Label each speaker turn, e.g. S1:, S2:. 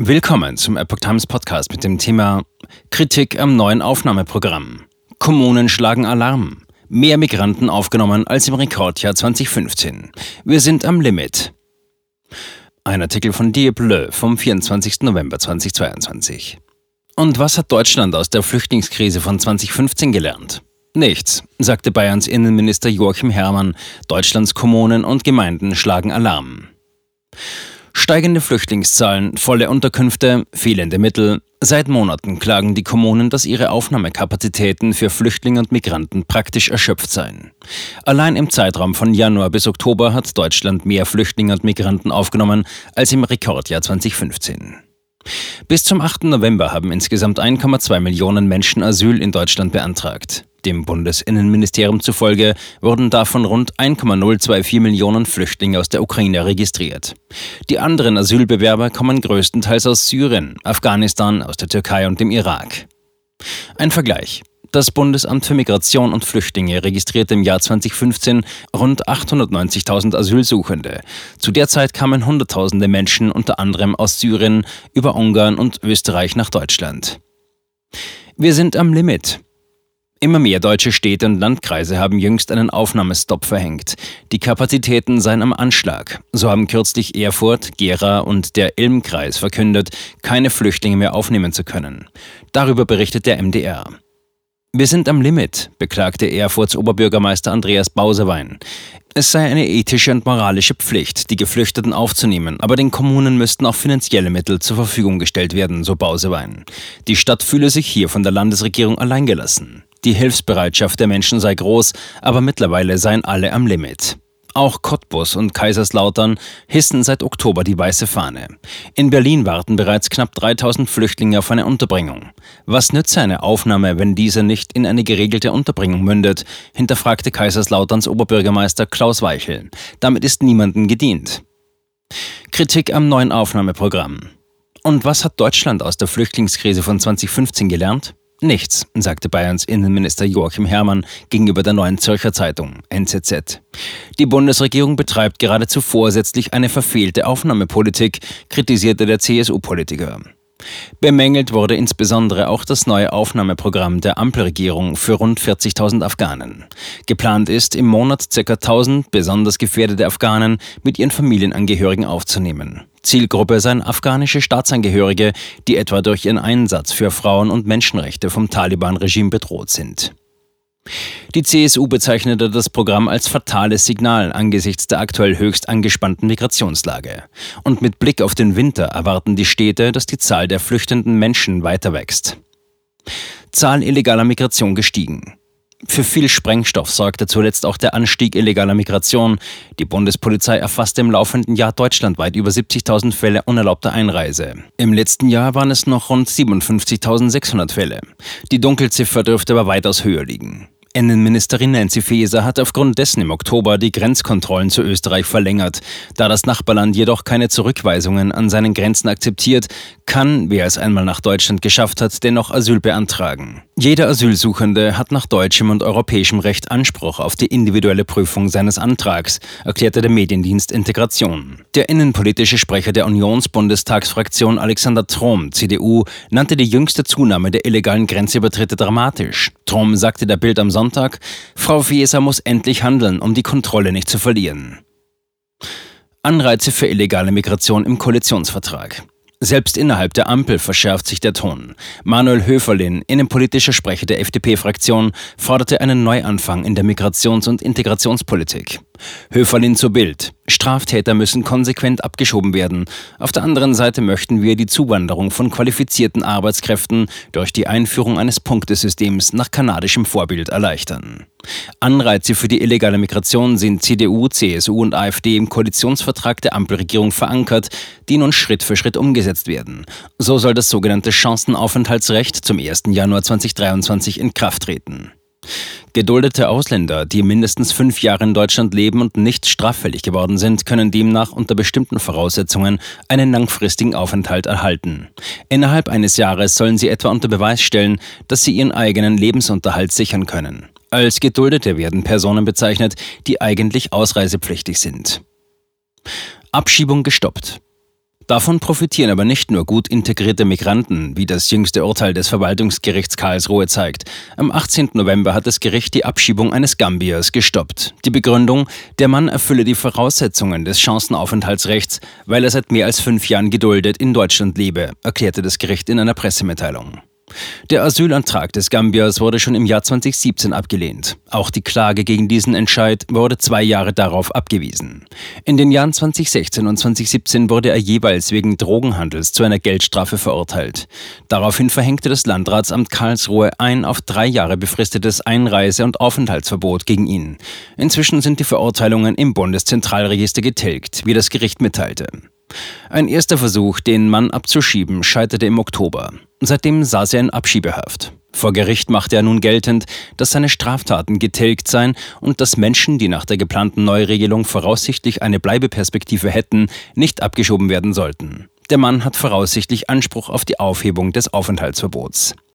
S1: Willkommen zum Epoch Times Podcast mit dem Thema Kritik am neuen Aufnahmeprogramm. Kommunen schlagen Alarm. Mehr Migranten aufgenommen als im Rekordjahr 2015. Wir sind am Limit. Ein Artikel von Die Bleu vom 24. November 2022. Und was hat Deutschland aus der Flüchtlingskrise von 2015 gelernt? Nichts, sagte Bayerns Innenminister Joachim Herrmann. Deutschlands Kommunen und Gemeinden schlagen Alarm. Steigende Flüchtlingszahlen, volle Unterkünfte, fehlende Mittel. Seit Monaten klagen die Kommunen, dass ihre Aufnahmekapazitäten für Flüchtlinge und Migranten praktisch erschöpft seien. Allein im Zeitraum von Januar bis Oktober hat Deutschland mehr Flüchtlinge und Migranten aufgenommen als im Rekordjahr 2015. Bis zum 8. November haben insgesamt 1,2 Millionen Menschen Asyl in Deutschland beantragt. Dem Bundesinnenministerium zufolge wurden davon rund 1,024 Millionen Flüchtlinge aus der Ukraine registriert. Die anderen Asylbewerber kommen größtenteils aus Syrien, Afghanistan, aus der Türkei und dem Irak. Ein Vergleich. Das Bundesamt für Migration und Flüchtlinge registrierte im Jahr 2015 rund 890.000 Asylsuchende. Zu der Zeit kamen Hunderttausende Menschen unter anderem aus Syrien über Ungarn und Österreich nach Deutschland. Wir sind am Limit. Immer mehr deutsche Städte und Landkreise haben jüngst einen Aufnahmestopp verhängt. Die Kapazitäten seien am Anschlag. So haben kürzlich Erfurt, Gera und der Ilmkreis verkündet, keine Flüchtlinge mehr aufnehmen zu können. Darüber berichtet der MDR. Wir sind am Limit, beklagte Erfurts Oberbürgermeister Andreas Bausewein. Es sei eine ethische und moralische Pflicht, die Geflüchteten aufzunehmen, aber den Kommunen müssten auch finanzielle Mittel zur Verfügung gestellt werden, so Bausewein. Die Stadt fühle sich hier von der Landesregierung alleingelassen. Die Hilfsbereitschaft der Menschen sei groß, aber mittlerweile seien alle am Limit. Auch Cottbus und Kaiserslautern hissen seit Oktober die weiße Fahne. In Berlin warten bereits knapp 3000 Flüchtlinge auf eine Unterbringung. Was nütze eine Aufnahme, wenn diese nicht in eine geregelte Unterbringung mündet, hinterfragte Kaiserslauterns Oberbürgermeister Klaus Weichel. Damit ist niemandem gedient. Kritik am neuen Aufnahmeprogramm. Und was hat Deutschland aus der Flüchtlingskrise von 2015 gelernt? Nichts, sagte Bayerns Innenminister Joachim Herrmann gegenüber der Neuen Zürcher Zeitung NZZ. Die Bundesregierung betreibt geradezu vorsätzlich eine verfehlte Aufnahmepolitik, kritisierte der CSU-Politiker. Bemängelt wurde insbesondere auch das neue Aufnahmeprogramm der Ampelregierung für rund 40.000 Afghanen. Geplant ist, im Monat ca. 1000 besonders gefährdete Afghanen mit ihren Familienangehörigen aufzunehmen. Zielgruppe seien afghanische Staatsangehörige, die etwa durch ihren Einsatz für Frauen und Menschenrechte vom Taliban-Regime bedroht sind. Die CSU bezeichnete das Programm als fatales Signal angesichts der aktuell höchst angespannten Migrationslage. Und mit Blick auf den Winter erwarten die Städte, dass die Zahl der flüchtenden Menschen weiter wächst. Zahl illegaler Migration gestiegen. Für viel Sprengstoff sorgte zuletzt auch der Anstieg illegaler Migration. Die Bundespolizei erfasste im laufenden Jahr deutschlandweit über 70.000 Fälle unerlaubter Einreise. Im letzten Jahr waren es noch rund 57.600 Fälle. Die Dunkelziffer dürfte aber weitaus höher liegen. Innenministerin Nancy Faeser hat aufgrund dessen im Oktober die Grenzkontrollen zu Österreich verlängert. Da das Nachbarland jedoch keine Zurückweisungen an seinen Grenzen akzeptiert, kann, wer es einmal nach Deutschland geschafft hat, dennoch Asyl beantragen. Jeder Asylsuchende hat nach deutschem und europäischem Recht Anspruch auf die individuelle Prüfung seines Antrags, erklärte der Mediendienst Integration. Der innenpolitische Sprecher der Unionsbundestagsfraktion Alexander Trom, CDU, nannte die jüngste Zunahme der illegalen Grenzübertritte dramatisch. Trom sagte der Bild am Sonntag, Frau Fieser muss endlich handeln, um die Kontrolle nicht zu verlieren. Anreize für illegale Migration im Koalitionsvertrag. Selbst innerhalb der Ampel verschärft sich der Ton. Manuel Höferlin, innenpolitischer Sprecher der FDP-Fraktion, forderte einen Neuanfang in der Migrations- und Integrationspolitik. Höferlin zu Bild. Straftäter müssen konsequent abgeschoben werden. Auf der anderen Seite möchten wir die Zuwanderung von qualifizierten Arbeitskräften durch die Einführung eines Punktesystems nach kanadischem Vorbild erleichtern. Anreize für die illegale Migration sind CDU, CSU und AfD im Koalitionsvertrag der Ampelregierung verankert, die nun Schritt für Schritt umgesetzt werden. So soll das sogenannte Chancenaufenthaltsrecht zum 1. Januar 2023 in Kraft treten. Geduldete Ausländer, die mindestens fünf Jahre in Deutschland leben und nicht straffällig geworden sind, können demnach unter bestimmten Voraussetzungen einen langfristigen Aufenthalt erhalten. Innerhalb eines Jahres sollen sie etwa unter Beweis stellen, dass sie ihren eigenen Lebensunterhalt sichern können. Als Geduldete werden Personen bezeichnet, die eigentlich ausreisepflichtig sind. Abschiebung gestoppt. Davon profitieren aber nicht nur gut integrierte Migranten, wie das jüngste Urteil des Verwaltungsgerichts Karlsruhe zeigt. Am 18. November hat das Gericht die Abschiebung eines Gambiers gestoppt. Die Begründung, der Mann erfülle die Voraussetzungen des Chancenaufenthaltsrechts, weil er seit mehr als fünf Jahren geduldet in Deutschland lebe, erklärte das Gericht in einer Pressemitteilung. Der Asylantrag des Gambiers wurde schon im Jahr 2017 abgelehnt. Auch die Klage gegen diesen Entscheid wurde zwei Jahre darauf abgewiesen. In den Jahren 2016 und 2017 wurde er jeweils wegen Drogenhandels zu einer Geldstrafe verurteilt. Daraufhin verhängte das Landratsamt Karlsruhe ein auf drei Jahre befristetes Einreise- und Aufenthaltsverbot gegen ihn. Inzwischen sind die Verurteilungen im Bundeszentralregister getilgt, wie das Gericht mitteilte. Ein erster Versuch, den Mann abzuschieben, scheiterte im Oktober. Seitdem saß er in Abschiebehaft. Vor Gericht machte er nun geltend, dass seine Straftaten getilgt seien und dass Menschen, die nach der geplanten Neuregelung voraussichtlich eine Bleibeperspektive hätten, nicht abgeschoben werden sollten. Der Mann hat voraussichtlich Anspruch auf die Aufhebung des Aufenthaltsverbots.